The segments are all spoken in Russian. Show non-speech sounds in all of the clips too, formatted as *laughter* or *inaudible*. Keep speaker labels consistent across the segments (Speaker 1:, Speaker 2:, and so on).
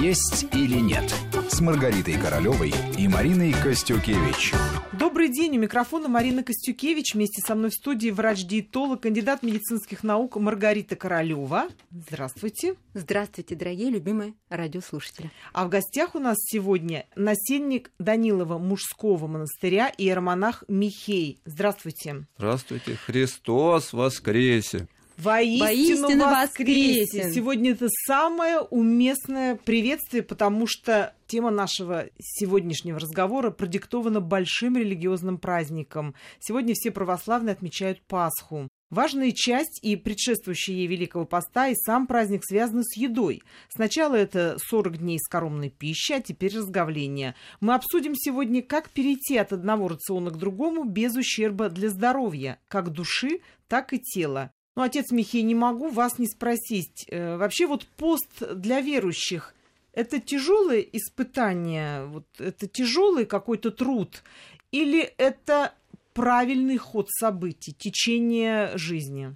Speaker 1: «Есть или нет» с Маргаритой Королевой и Мариной Костюкевич.
Speaker 2: Добрый день. У микрофона Марина Костюкевич. Вместе со мной в студии врач-диетолог, кандидат медицинских наук Маргарита Королева. Здравствуйте.
Speaker 3: Здравствуйте, дорогие любимые радиослушатели.
Speaker 2: А в гостях у нас сегодня насельник Данилова мужского монастыря и иеромонах Михей. Здравствуйте.
Speaker 4: Здравствуйте. Христос воскресе!
Speaker 2: Воистину,
Speaker 3: Воистину
Speaker 2: воскресе!
Speaker 3: воскресен!
Speaker 2: Сегодня это самое уместное приветствие, потому что тема нашего сегодняшнего разговора продиктована большим религиозным праздником. Сегодня все православные отмечают Пасху. Важная часть и предшествующая ей Великого Поста, и сам праздник связаны с едой. Сначала это 40 дней скоромной пищи, а теперь разговление. Мы обсудим сегодня, как перейти от одного рациона к другому без ущерба для здоровья, как души, так и тела. Ну, отец Михей, не могу вас не спросить. э, Вообще вот пост для верующих – это тяжелое испытание, вот это тяжелый какой-то труд, или это правильный ход событий, течение жизни?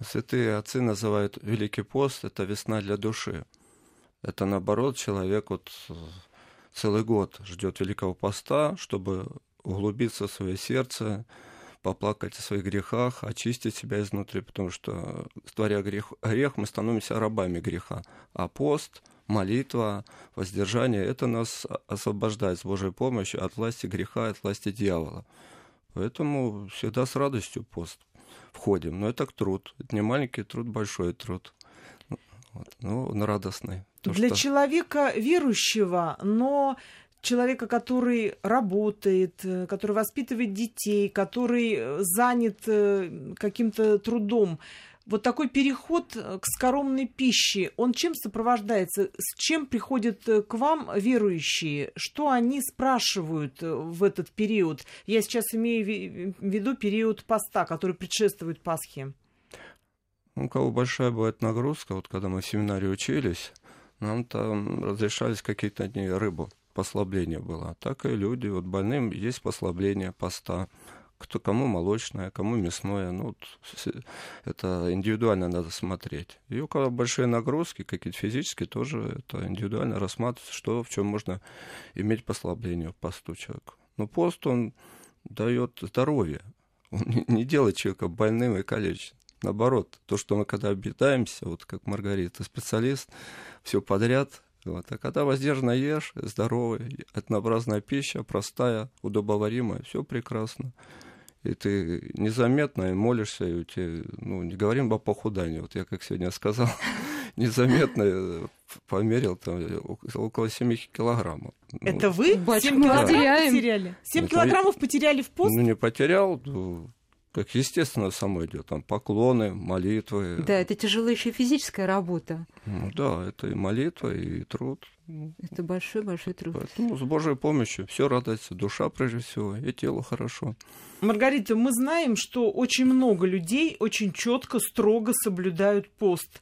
Speaker 4: Святые отцы называют Великий пост – это весна для души. Это наоборот, человек вот э, целый год ждет Великого поста, чтобы углубиться в свое сердце, поплакать о своих грехах, очистить себя изнутри, потому что, творя грех, грех, мы становимся рабами греха. А пост, молитва, воздержание – это нас освобождает с Божьей помощью от власти греха, от власти дьявола. Поэтому всегда с радостью пост входим. Но это труд. Это не маленький труд, большой труд. Вот. Ну, он радостный. То,
Speaker 2: Для
Speaker 4: что-
Speaker 2: человека верующего, но человека, который работает, э, который воспитывает детей, который э, занят э, каким-то трудом, вот такой переход к скоромной пище, он чем сопровождается? С чем приходят к вам верующие? Что они спрашивают в этот период? Я сейчас имею в виду период поста, который предшествует Пасхе.
Speaker 4: Ну, У кого большая бывает нагрузка, вот когда мы в семинаре учились, нам там разрешались какие-то дни рыбу, послабление было. Так и люди, вот больным есть послабление поста. Кто, кому молочное, кому мясное. Ну, это индивидуально надо смотреть. И у кого большие нагрузки, какие-то физические, тоже это индивидуально рассматривается, что, в чем можно иметь послабление в посту человека. Но пост, он дает здоровье. Он не, делает человека больным и калечным. Наоборот, то, что мы когда объедаемся, вот как Маргарита, специалист, все подряд, вот, а когда воздержанно ешь, здоровый, однообразная пища, простая, удобоваримая, все прекрасно. И ты незаметно и молишься, и у тебя, ну, не говорим о похудании, вот я как сегодня сказал, *laughs* незаметно э, померил там около 7 килограммов. Ну,
Speaker 2: Это вы
Speaker 3: Батюшка,
Speaker 2: 7
Speaker 3: мы
Speaker 2: килограмм
Speaker 3: потеряем.
Speaker 2: потеряли? 7
Speaker 4: Это
Speaker 2: килограммов потеряли в пост?
Speaker 4: Ну, не потерял, ну, как естественно само идет, там поклоны, молитвы.
Speaker 3: Да, это тяжелая еще физическая работа.
Speaker 4: Ну да, это и молитва, и труд.
Speaker 3: Это большой-большой труд.
Speaker 4: Поэтому с Божьей помощью все радуется, душа прежде всего, и тело хорошо.
Speaker 2: Маргарита, мы знаем, что очень много людей очень четко, строго соблюдают пост.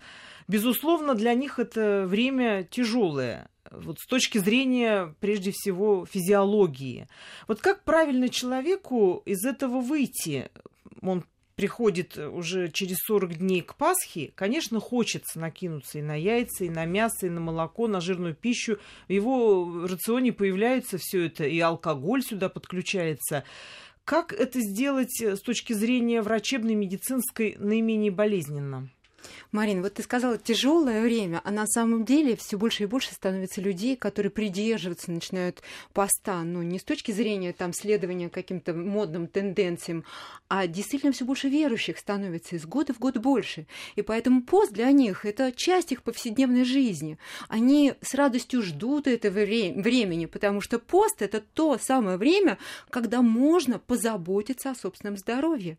Speaker 2: Безусловно, для них это время тяжелое. Вот с точки зрения, прежде всего, физиологии. Вот как правильно человеку из этого выйти? Он приходит уже через 40 дней к Пасхе, конечно, хочется накинуться и на яйца, и на мясо, и на молоко, на жирную пищу. В его рационе появляется все это, и алкоголь сюда подключается. Как это сделать э, с точки зрения врачебной, медицинской наименее болезненно?
Speaker 3: Марина, вот ты сказала тяжелое время, а на самом деле все больше и больше становится людей, которые придерживаться начинают поста, ну не с точки зрения там следования каким-то модным тенденциям, а действительно все больше верующих становится из года в год больше. И поэтому пост для них это часть их повседневной жизни. Они с радостью ждут этого вре- времени, потому что пост это то самое время, когда можно позаботиться о собственном здоровье.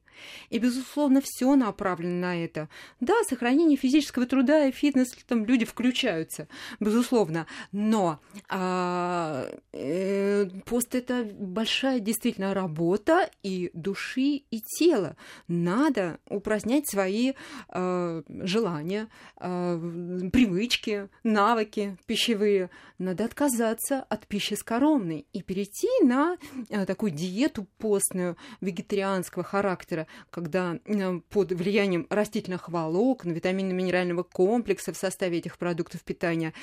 Speaker 3: И, безусловно, все направлено на это. Да, сохранение физического труда и фитнес, там люди включаются, безусловно. Но а, э, пост это большая действительно работа и души, и тела. Надо упразднять свои э, желания, э, привычки, навыки пищевые. Надо отказаться от пищи скоромной и перейти на э, такую диету постную вегетарианского характера, когда э, под влиянием растительных волокон витаминно-минерального комплекса в составе этих продуктов питания,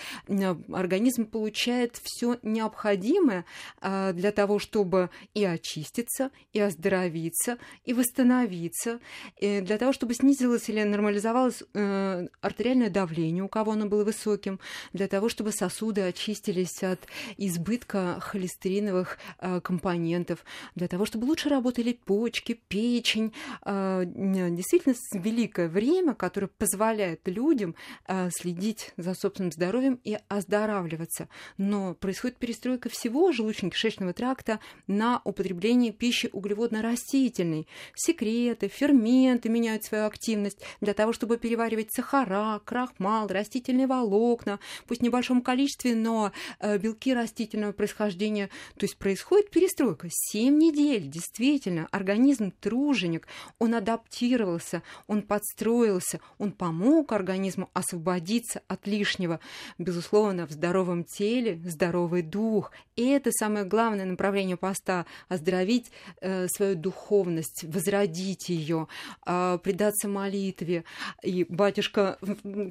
Speaker 3: организм получает все необходимое для того, чтобы и очиститься, и оздоровиться, и восстановиться, и для того, чтобы снизилось или нормализовалось э, артериальное давление, у кого оно было высоким, для того, чтобы сосуды очистились от избытка холестериновых э, компонентов, для того, чтобы лучше работали почки, печень. Э, действительно, великое время, которое позволяет людям э, следить за собственным здоровьем и оздоравливаться. Но происходит перестройка всего желудочно-кишечного тракта на употребление пищи углеводно-растительной. Секреты, ферменты меняют свою активность для того, чтобы переваривать сахара, крахмал, растительные волокна, пусть в небольшом количестве, но э, белки растительного происхождения. То есть происходит перестройка. Семь недель, действительно, организм труженик, он адаптировался, он подстроился, он помог организму освободиться от лишнего. Безусловно, в здоровом теле здоровый дух. И это самое главное направление поста – оздоровить э, свою духовность, возродить ее, э, предаться молитве. И батюшка,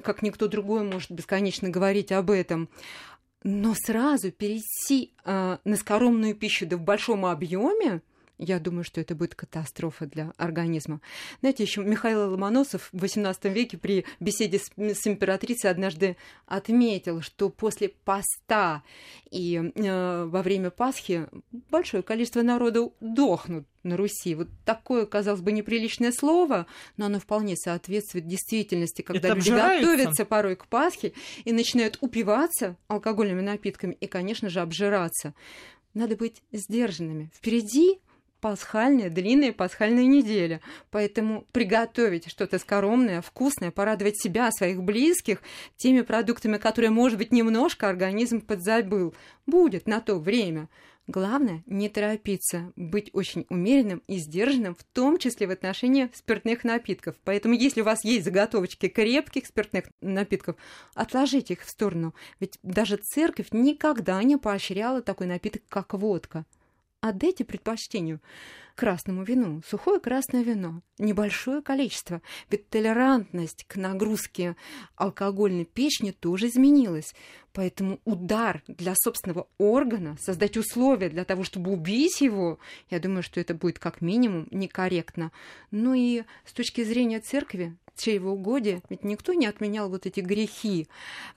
Speaker 3: как никто другой, может бесконечно говорить об этом. Но сразу перейти э, на скоромную пищу да в большом объеме, я думаю, что это будет катастрофа для организма. Знаете, еще Михаил Ломоносов в XVIII веке при беседе с, с императрицей однажды отметил, что после поста и э, во время Пасхи большое количество народу дохнут на Руси. Вот такое, казалось бы, неприличное слово, но оно вполне соответствует действительности, когда Это люди обжираются. готовятся порой к Пасхе и начинают упиваться алкогольными напитками и, конечно же, обжираться. Надо быть сдержанными. Впереди пасхальная, длинная пасхальная неделя. Поэтому приготовить что-то скоромное, вкусное, порадовать себя, своих близких теми продуктами, которые, может быть, немножко организм подзабыл, будет на то время. Главное не торопиться, быть очень умеренным и сдержанным, в том числе в отношении спиртных напитков. Поэтому, если у вас есть заготовочки крепких спиртных напитков, отложите их в сторону. Ведь даже церковь никогда не поощряла такой напиток, как водка отдайте предпочтению красному вину. Сухое красное вино. Небольшое количество. Ведь толерантность к нагрузке алкогольной печени тоже изменилась. Поэтому удар для собственного органа, создать условия для того, чтобы убить его, я думаю, что это будет как минимум некорректно. Ну и с точки зрения церкви, чревоугодие, ведь никто не отменял вот эти грехи.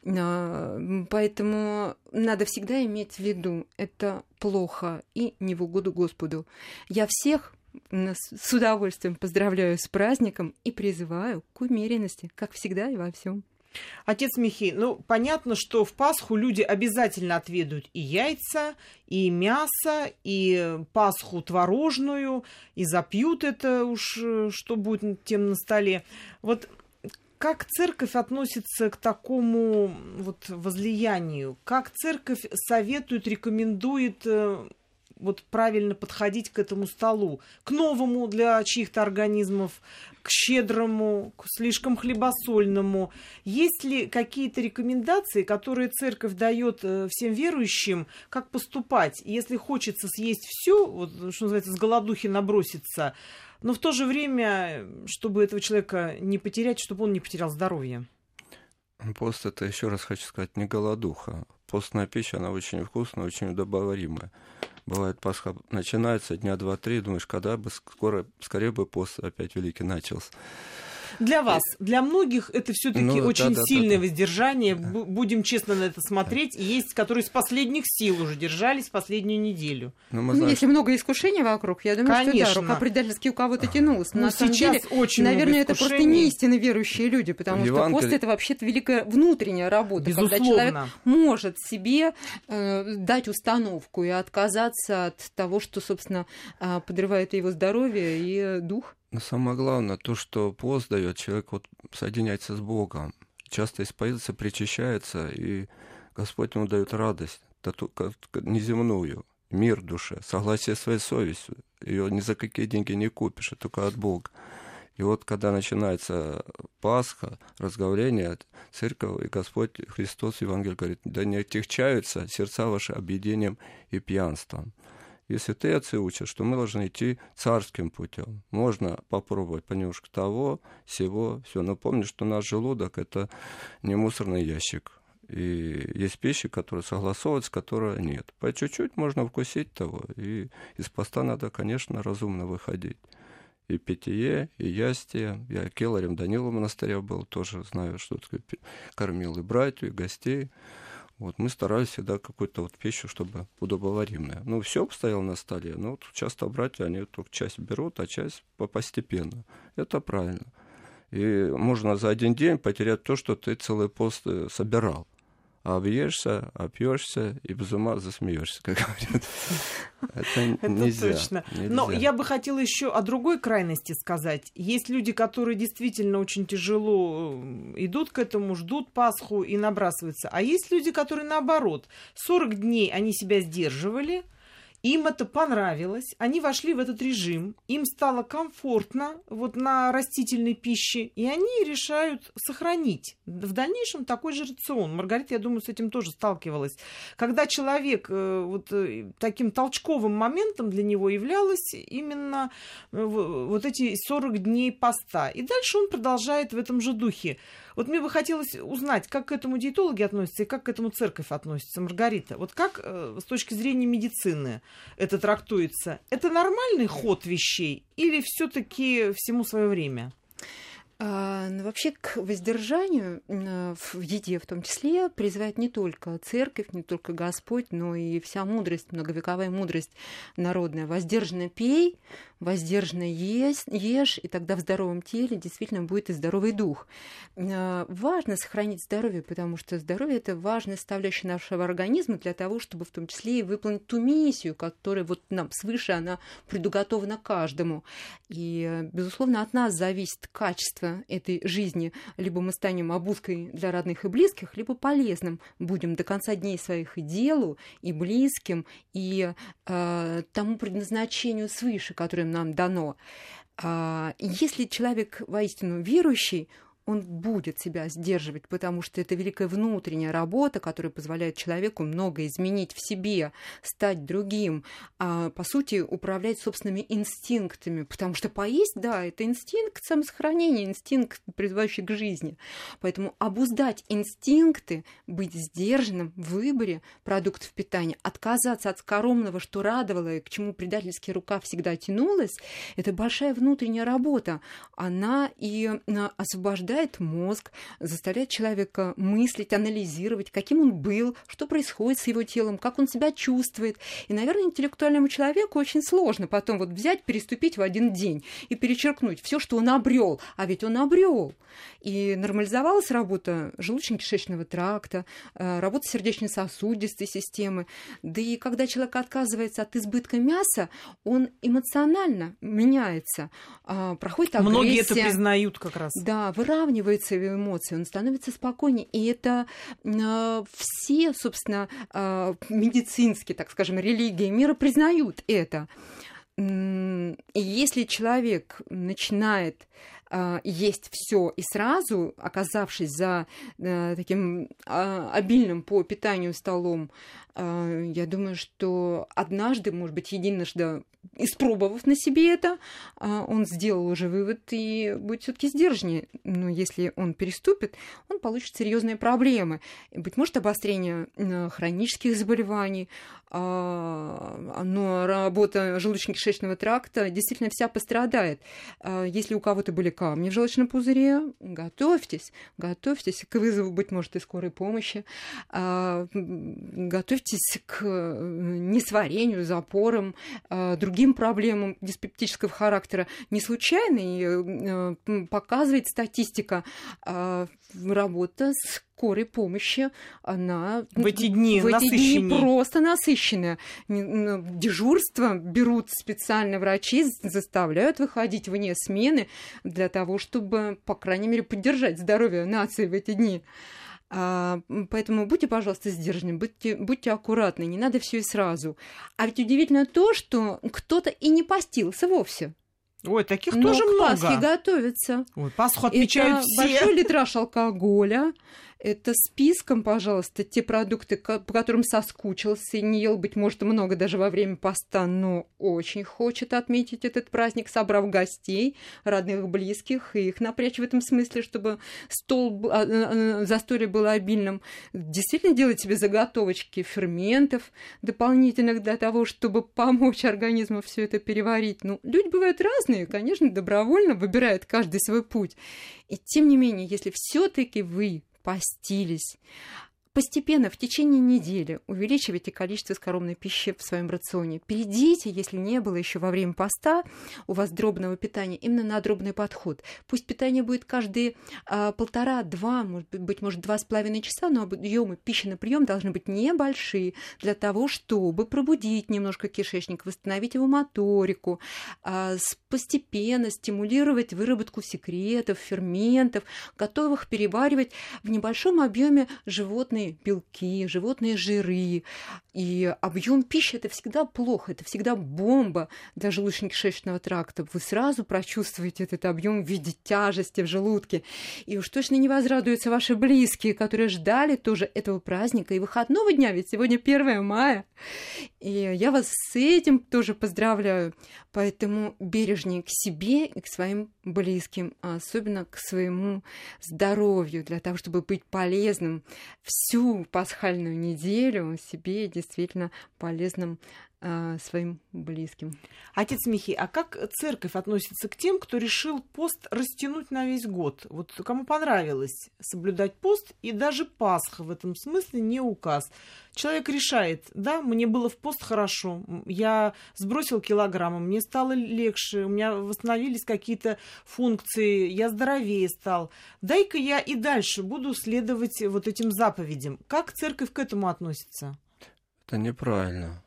Speaker 3: А, поэтому надо всегда иметь в виду, это плохо и не в угоду Господу. Я всех с удовольствием поздравляю с праздником и призываю к умеренности, как всегда и во всем.
Speaker 2: Отец Михей, ну, понятно, что в Пасху люди обязательно отведают и яйца, и мясо, и Пасху творожную, и запьют это уж, э, что будет тем на столе. Вот как церковь относится к такому вот возлиянию? Как церковь советует, рекомендует э, вот правильно подходить к этому столу, к новому для чьих-то организмов, к щедрому, к слишком хлебосольному. Есть ли какие-то рекомендации, которые церковь дает э, всем верующим, как поступать? Если хочется съесть все, вот, что называется, с голодухи наброситься, но в то же время, чтобы этого человека не потерять, чтобы он не потерял здоровье.
Speaker 4: Пост это, еще раз хочу сказать, не голодуха. Постная пища, она очень вкусная, очень удобоваримая. Бывает, Пасха начинается дня два-три, думаешь, когда бы скоро, скорее бы пост опять великий начался.
Speaker 2: Для вас, для многих это все-таки ну, очень да, сильное да, да, воздержание. Да. Будем честно на это смотреть. И есть, которые с последних сил уже держались последнюю неделю.
Speaker 3: Ну, ну знаем, если много искушений вокруг, я думаю, Конечно. что да, рука предательски у кого-то тянулась.
Speaker 2: Ну, на самом деле, очень
Speaker 3: наверное, это просто не истинно верующие люди, потому Евангелие... что пост это вообще-то великая внутренняя работа, Безусловно. когда человек может себе э, дать установку и отказаться от того, что, собственно, э, подрывает его здоровье и дух.
Speaker 4: Но самое главное, то, что пост дает, человек вот соединяется с Богом, часто исповедуется, причащается, и Господь ему дает радость, неземную, мир душе, согласие своей совестью. Ее ни за какие деньги не купишь, а только от Бога. И вот когда начинается Пасха, разговление, церковь и Господь Христос, Евангелие говорит, да не отягчаются сердца ваши объедением и пьянством. Если ты отцы учат, что мы должны идти царским путем, можно попробовать понемножку того, всего, все. Но помни, что наш желудок это не мусорный ящик. И есть пищи, которые согласовываются, которые нет. По чуть-чуть можно вкусить того. И из поста надо, конечно, разумно выходить. И питье, и ястие. Я келарем Данила монастыря был, тоже знаю, что. Кормил и братью, и гостей. Вот, мы старались всегда какую-то вот пищу, чтобы удобоваримая. Ну, все стояло на столе, но вот часто братья, они только часть берут, а часть постепенно. Это правильно. И можно за один день потерять то, что ты целый пост э, собирал объешься, опьешься и без ума засмеешься, как говорят.
Speaker 2: Это нельзя. точно. Но я бы хотела еще о другой крайности сказать. Есть люди, которые действительно очень тяжело э, идут к этому, ждут Пасху и набрасываются. А есть люди, которые наоборот. 40 дней они себя сдерживали, им это понравилось, они вошли в этот режим, им стало комфортно вот на растительной пище, и они решают сохранить в дальнейшем такой же рацион. Маргарита, я думаю, с этим тоже сталкивалась. Когда человек э, вот э, таким толчковым моментом для него являлось именно э, вот эти 40 дней поста. И дальше он продолжает в этом же духе. Вот мне бы хотелось узнать, как к этому диетологи относятся и как к этому церковь относится, Маргарита. Вот как э, с точки зрения медицины это трактуется? Это нормальный ход вещей или все-таки всему свое время?
Speaker 3: А, ну, вообще к воздержанию в еде в том числе призывает не только церковь, не только Господь, но и вся мудрость, многовековая мудрость народная. Воздержанно пей, воздержанно ешь, ешь, и тогда в здоровом теле действительно будет и здоровый дух. А, важно сохранить здоровье, потому что здоровье – это важная составляющая нашего организма для того, чтобы в том числе и выполнить ту миссию, которая вот нам свыше, она предуготована каждому. И, безусловно, от нас зависит качество качество этой жизни. Либо мы станем обузкой для родных и близких, либо полезным будем до конца дней своих и делу, и близким, и э, тому предназначению свыше, которое нам дано. А, если человек воистину верующий, он будет себя сдерживать, потому что это великая внутренняя работа, которая позволяет человеку много изменить в себе, стать другим, а, по сути, управлять собственными инстинктами, потому что поесть, да, это инстинкт самосохранения, инстинкт, призывающий к жизни. Поэтому обуздать инстинкты, быть сдержанным в выборе продуктов питания, отказаться от скоромного, что радовало и к чему предательски рука всегда тянулась, это большая внутренняя работа. Она и а, освобождает заставляет мозг, заставляет человека мыслить, анализировать, каким он был, что происходит с его телом, как он себя чувствует. И, наверное, интеллектуальному человеку очень сложно потом вот взять, переступить в один день и перечеркнуть все, что он обрел. А ведь он обрел. И нормализовалась работа желудочно-кишечного тракта, э, работа сердечно-сосудистой системы. Да и когда человек отказывается от избытка мяса, он эмоционально меняется, а, проходит агрессия.
Speaker 2: Многие это признают как раз.
Speaker 3: Да, выравнивается выравниваются его эмоции, он становится спокойнее. И это э, все, собственно, э, медицинские, так скажем, религии мира признают это. Если человек начинает э, есть все и сразу, оказавшись за таким обильным по питанию столом, я думаю, что однажды, может быть, единожды испробовав на себе это, а, он сделал уже вывод и будет все-таки сдержаннее. Но если он переступит, он получит серьезные проблемы. Быть может, обострение хронических заболеваний, но работа желудочно-кишечного тракта действительно вся пострадает. А, если у кого-то были камни в желчном пузыре, готовьтесь, готовьтесь к вызову, быть может, и скорой помощи, готовьтесь к э, несварению, запорам, другим проблемам диспептического характера не случайно, и э, показывает статистика работа с скорой помощи, она
Speaker 2: в эти дни,
Speaker 3: в эти дни просто насыщенная. Дежурство берут специально врачи, заставляют выходить вне смены для того, чтобы, по крайней мере, поддержать здоровье нации в эти дни. А, поэтому будьте, пожалуйста, сдержанны, будьте, будьте аккуратны, не надо все и сразу. А ведь удивительно то, что кто-то и не постился вовсе.
Speaker 2: Ой, таких Но тоже
Speaker 3: к
Speaker 2: много.
Speaker 3: Пасхе готовятся.
Speaker 2: Ой, Пасху отмечают
Speaker 3: Это
Speaker 2: все.
Speaker 3: большой литраж алкоголя, это списком, пожалуйста, те продукты, по которым соскучился не ел, быть может, много даже во время поста, но очень хочет отметить этот праздник, собрав гостей, родных, близких, и их напрячь в этом смысле, чтобы стол, а, а, застолье было обильным. Действительно делать себе заготовочки ферментов дополнительных для того, чтобы помочь организму все это переварить. Ну, люди бывают разные, конечно, добровольно выбирают каждый свой путь. И тем не менее, если все-таки вы постились, Постепенно, в течение недели, увеличивайте количество скоромной пищи в своем рационе. Перейдите, если не было еще во время поста у вас дробного питания, именно на дробный подход. Пусть питание будет каждые а, полтора-два, может быть, может, два с половиной часа, но объемы пищи на прием должны быть небольшие для того, чтобы пробудить немножко кишечник, восстановить его моторику, а, постепенно стимулировать выработку секретов, ферментов, готовых переваривать в небольшом объеме животные белки, животные жиры. И объем пищи это всегда плохо, это всегда бомба для желудочно-кишечного тракта. Вы сразу прочувствуете этот объем в виде тяжести в желудке. И уж точно не возрадуются ваши близкие, которые ждали тоже этого праздника и выходного дня, ведь сегодня 1 мая. И я вас с этим тоже поздравляю. Поэтому бережнее к себе и к своим близким, а особенно к своему здоровью, для того, чтобы быть полезным всю пасхальную неделю себе действительно полезным своим близким.
Speaker 2: Отец Михей, а как церковь относится к тем, кто решил пост растянуть на весь год? Вот кому понравилось соблюдать пост, и даже Пасха в этом смысле не указ. Человек решает, да, мне было в пост хорошо, я сбросил килограммы, мне стало легче, у меня восстановились какие-то функции, я здоровее стал. Дай-ка я и дальше буду следовать вот этим заповедям. Как церковь к этому относится?
Speaker 4: Это неправильно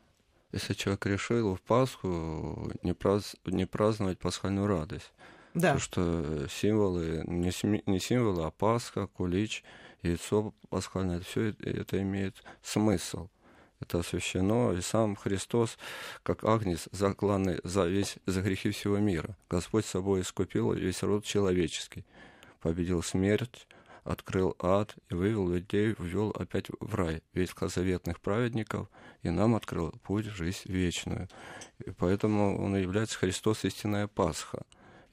Speaker 4: если человек решил в Пасху не, праз... не праздновать пасхальную радость. Да. Потому что символы, не, не символы, а Пасха, кулич, яйцо пасхальное, все это имеет смысл. Это освящено, и сам Христос, как агнец, закланный за, весь, за грехи всего мира. Господь собой искупил весь род человеческий, победил смерть, открыл ад и вывел людей, ввел опять в рай ветхозаветных праведников, и нам открыл путь в жизнь вечную. И поэтому он и является Христос истинная Пасха.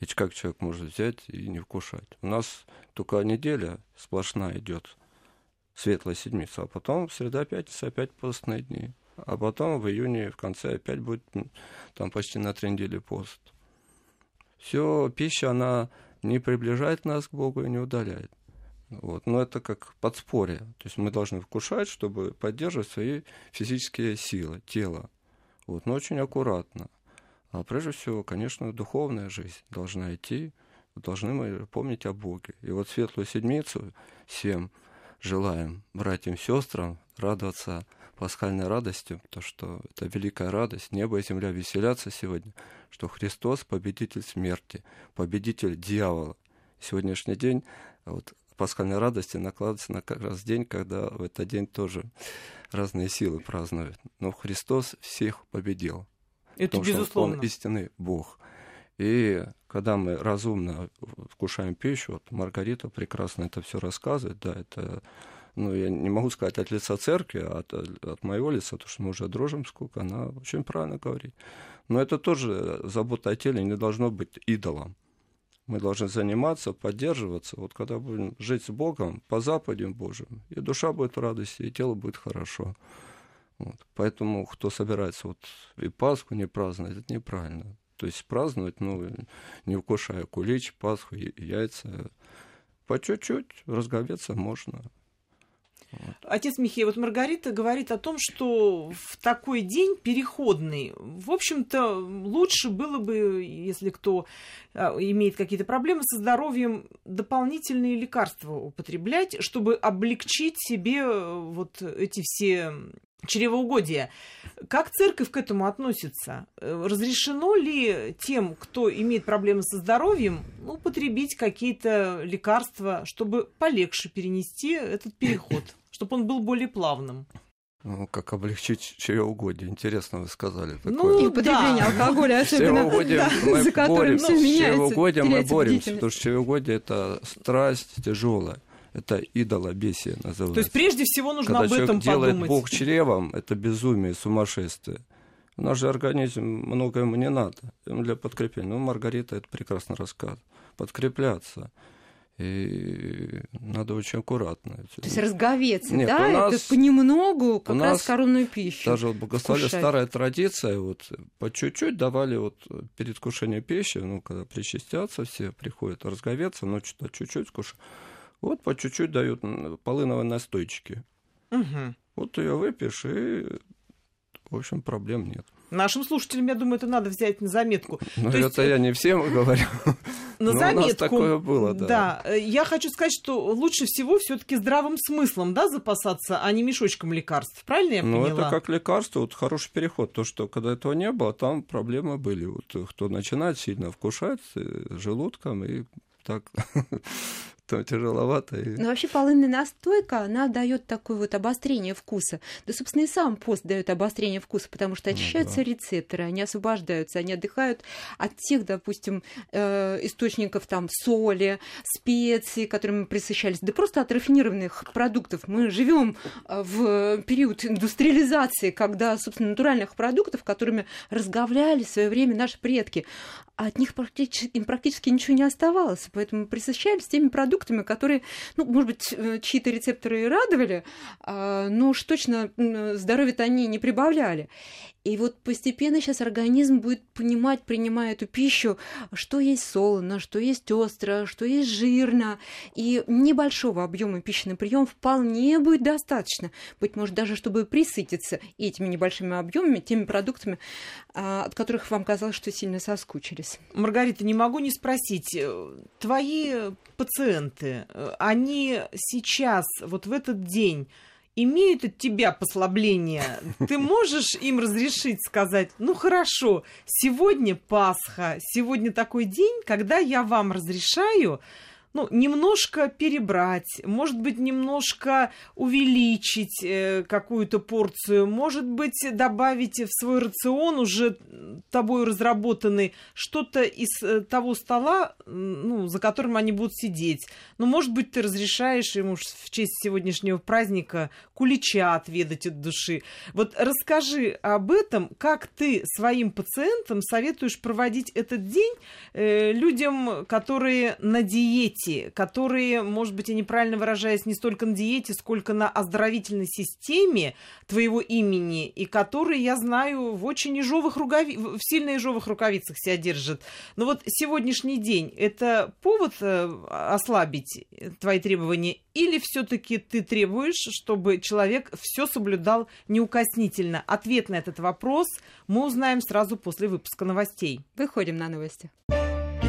Speaker 4: Ведь как человек может взять и не вкушать? У нас только неделя сплошная идет, светлая седмица, а потом среда, пятница, опять постные дни. А потом в июне в конце опять будет там почти на три недели пост. Все, пища, она не приближает нас к Богу и не удаляет. Вот. Но это как подспорье. То есть мы должны вкушать, чтобы поддерживать свои физические силы, тело. Вот. Но очень аккуратно. А прежде всего, конечно, духовная жизнь должна идти. Должны мы помнить о Боге. И вот светлую седмицу всем желаем, братьям и сестрам, радоваться пасхальной радостью, то что это великая радость, небо и земля веселятся сегодня, что Христос победитель смерти, победитель дьявола. Сегодняшний день вот, пасхальной радости накладывается на как раз день, когда в этот день тоже разные силы празднуют. Но Христос всех победил.
Speaker 2: Это безусловно.
Speaker 4: Он истинный Бог. И когда мы разумно вкушаем пищу, вот Маргарита прекрасно это все рассказывает, да, это, ну, я не могу сказать от лица церкви, а от, от моего лица, потому что мы уже дружим сколько, она очень правильно говорит. Но это тоже забота о теле не должно быть идолом мы должны заниматься, поддерживаться. Вот когда будем жить с Богом по заповедям Божьим, и душа будет в радости, и тело будет хорошо. Вот. Поэтому кто собирается вот и Пасху не праздновать, это неправильно. То есть праздновать, ну, не вкушая кулич, Пасху, яйца, по чуть-чуть разговеться можно.
Speaker 2: Отец Михей, вот Маргарита говорит о том, что в такой день переходный, в общем-то, лучше было бы, если кто а, имеет какие-то проблемы со здоровьем, дополнительные лекарства употреблять, чтобы облегчить себе э, вот эти все чревоугодия. Как церковь к этому относится? Э, разрешено ли тем, кто имеет проблемы со здоровьем, употребить какие-то лекарства, чтобы полегче перенести этот переход, *laughs* чтобы он был более плавным?
Speaker 4: Ну, как облегчить чревоугодие. Интересно вы сказали.
Speaker 3: Такое. Ну, и употребление да. алкоголя особенно,
Speaker 4: да, мы за которым все меняется. С чревоугодием мы боремся, потому что чревоугодие – это страсть тяжелая. Это идолобесие называется.
Speaker 2: То есть прежде всего нужно
Speaker 4: Когда
Speaker 2: об
Speaker 4: человек
Speaker 2: этом
Speaker 4: делает
Speaker 2: подумать.
Speaker 4: Бог чревом, это безумие, сумасшествие. Наш же организм, много ему не надо. Ему для подкрепления. Ну, Маргарита это прекрасно рассказывает. Подкрепляться. И надо очень аккуратно.
Speaker 3: То есть разговеться,
Speaker 4: Нет,
Speaker 3: да?
Speaker 4: у нас-
Speaker 3: Это понемногу как
Speaker 4: у
Speaker 3: раз коронную пищу.
Speaker 4: Даже вот
Speaker 3: вкушать.
Speaker 4: старая традиция, вот по чуть-чуть давали вот перед кушением пищи, ну, когда причастятся все, приходят разговеться, что-то чуть-чуть кушать. Вот по чуть-чуть дают м, полыновой настойчики.
Speaker 2: Мгм.
Speaker 4: Вот ее выпьешь, и, в общем, проблем нет.
Speaker 2: Нашим слушателям, я думаю, это надо взять на заметку.
Speaker 4: Но
Speaker 2: То есть,
Speaker 4: это я не всем *laughs* говорю.
Speaker 2: На
Speaker 4: Но у
Speaker 2: заметку.
Speaker 4: нас такое было, да.
Speaker 2: э, я хочу сказать, что лучше всего все-таки здравым смыслом, да, запасаться, а не мешочком лекарств. Правильно я
Speaker 4: Ну,
Speaker 2: поняла?
Speaker 4: это как лекарство, вот хороший переход. То, что когда этого не было, там проблемы были. Вот э, кто начинает сильно вкушать э, желудком, и так *laughs* там тяжеловато. И...
Speaker 3: Но вообще полынная настойка, она дает такое вот обострение вкуса. Да, собственно, и сам пост дает обострение вкуса, потому что
Speaker 4: Ну
Speaker 3: очищаются
Speaker 4: да.
Speaker 3: рецепторы, они освобождаются, они отдыхают от тех, допустим, э, источников там соли, специй, которыми мы присыщались, да просто от рафинированных продуктов. Мы живем э, в период индустриализации, когда, собственно, натуральных продуктов, которыми разговляли в свое время наши предки, от них практически, им практически ничего не оставалось. Поэтому присыщались теми продуктами, которые, ну, может быть, э, чьи-то рецепторы и радовали, а, но уж точно м, здоровья-то они не прибавляли. И вот постепенно сейчас организм будет понимать, принимая эту пищу, что есть солоно, что есть остро, что есть жирно. И небольшого объема пищи на прием вполне будет достаточно. Быть может, даже чтобы присытиться этими небольшими объемами, теми продуктами, а, от которых вам казалось, что сильно соскучились.
Speaker 2: Маргарита, не могу не спросить, э, твои пациенты, э, они сейчас, вот в этот день, имеют от тебя послабление? Ты можешь им разрешить сказать, ну хорошо, сегодня Пасха, сегодня такой день, когда я вам разрешаю ну, немножко перебрать, может быть, немножко увеличить э, какую-то порцию, может быть, добавить в свой рацион уже тобой разработанный что-то из э, того стола, ну, за которым они будут сидеть. Ну, может быть, ты разрешаешь ему в честь сегодняшнего праздника кулича отведать от души. Вот расскажи об этом, как ты своим пациентам советуешь проводить этот день э, людям, которые на диете, которые, может быть, я неправильно выражаюсь, не столько на диете, сколько на оздоровительной системе твоего имени, и которые, я знаю, в очень ежовых рукави... в сильно ежовых рукавицах себя держат. Но вот сегодняшний день это повод э, ослабить твои требования, или все-таки ты требуешь, чтобы человек все соблюдал неукоснительно? Ответ на этот вопрос мы узнаем сразу после выпуска новостей.
Speaker 3: Выходим на новости.